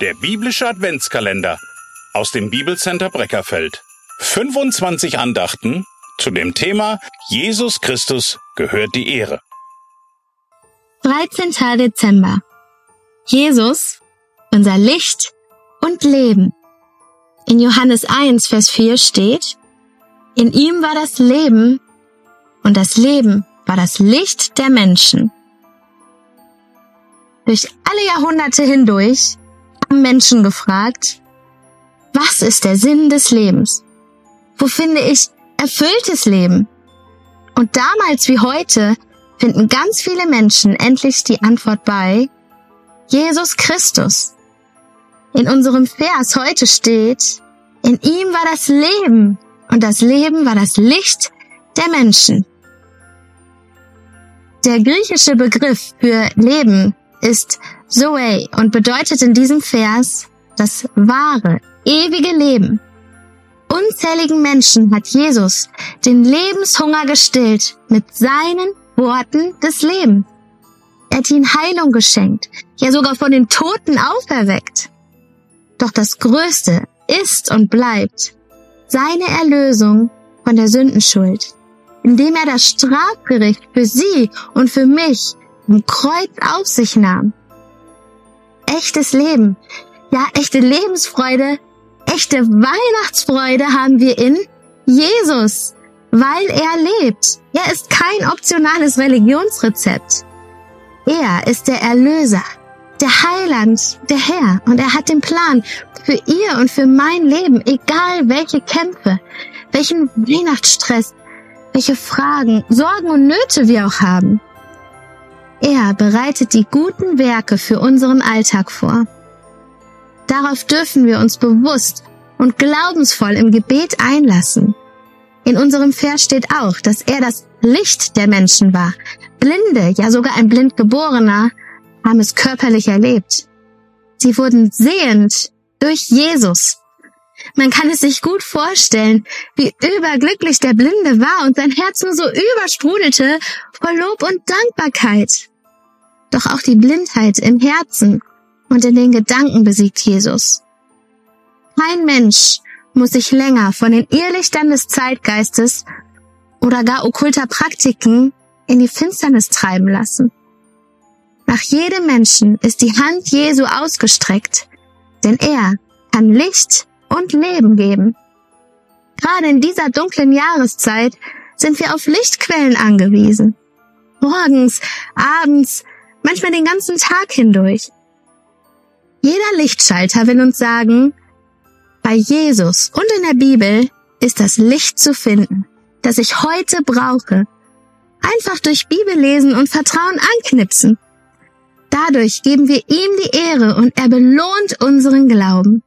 Der biblische Adventskalender aus dem Bibelcenter Breckerfeld. 25 Andachten zu dem Thema Jesus Christus gehört die Ehre. 13. Dezember. Jesus, unser Licht und Leben. In Johannes 1, Vers 4 steht, in ihm war das Leben und das Leben war das Licht der Menschen. Durch alle Jahrhunderte hindurch haben Menschen gefragt, was ist der Sinn des Lebens? Wo finde ich erfülltes Leben? Und damals wie heute finden ganz viele Menschen endlich die Antwort bei Jesus Christus. In unserem Vers heute steht, in ihm war das Leben und das Leben war das Licht der Menschen. Der griechische Begriff für Leben ist Zoe und bedeutet in diesem Vers das wahre, ewige Leben. Unzähligen Menschen hat Jesus den Lebenshunger gestillt mit seinen Worten des Lebens. Er hat ihnen Heilung geschenkt, ja sogar von den Toten auferweckt. Doch das Größte ist und bleibt seine Erlösung von der Sündenschuld, indem er das Strafgericht für sie und für mich im Kreuz auf sich nahm. Echtes Leben, ja echte Lebensfreude, echte Weihnachtsfreude haben wir in Jesus, weil er lebt. Er ist kein optionales Religionsrezept. Er ist der Erlöser, der Heiland, der Herr und er hat den Plan für ihr und für mein Leben, egal welche Kämpfe, welchen Weihnachtsstress, welche Fragen, Sorgen und Nöte wir auch haben. Er bereitet die guten Werke für unseren Alltag vor. Darauf dürfen wir uns bewusst und glaubensvoll im Gebet einlassen. In unserem Vers steht auch, dass er das Licht der Menschen war. Blinde, ja sogar ein Blindgeborener, haben es körperlich erlebt. Sie wurden sehend durch Jesus. Man kann es sich gut vorstellen, wie überglücklich der Blinde war und sein Herz nur so übersprudelte vor Lob und Dankbarkeit. Doch auch die Blindheit im Herzen und in den Gedanken besiegt Jesus. Kein Mensch muss sich länger von den Irrlichtern des Zeitgeistes oder gar okkulter Praktiken in die Finsternis treiben lassen. Nach jedem Menschen ist die Hand Jesu ausgestreckt, denn er kann Licht und Leben geben. Gerade in dieser dunklen Jahreszeit sind wir auf Lichtquellen angewiesen. Morgens, abends, manchmal den ganzen Tag hindurch. Jeder Lichtschalter will uns sagen, bei Jesus und in der Bibel ist das Licht zu finden, das ich heute brauche. Einfach durch Bibellesen und Vertrauen anknipsen. Dadurch geben wir ihm die Ehre und er belohnt unseren Glauben.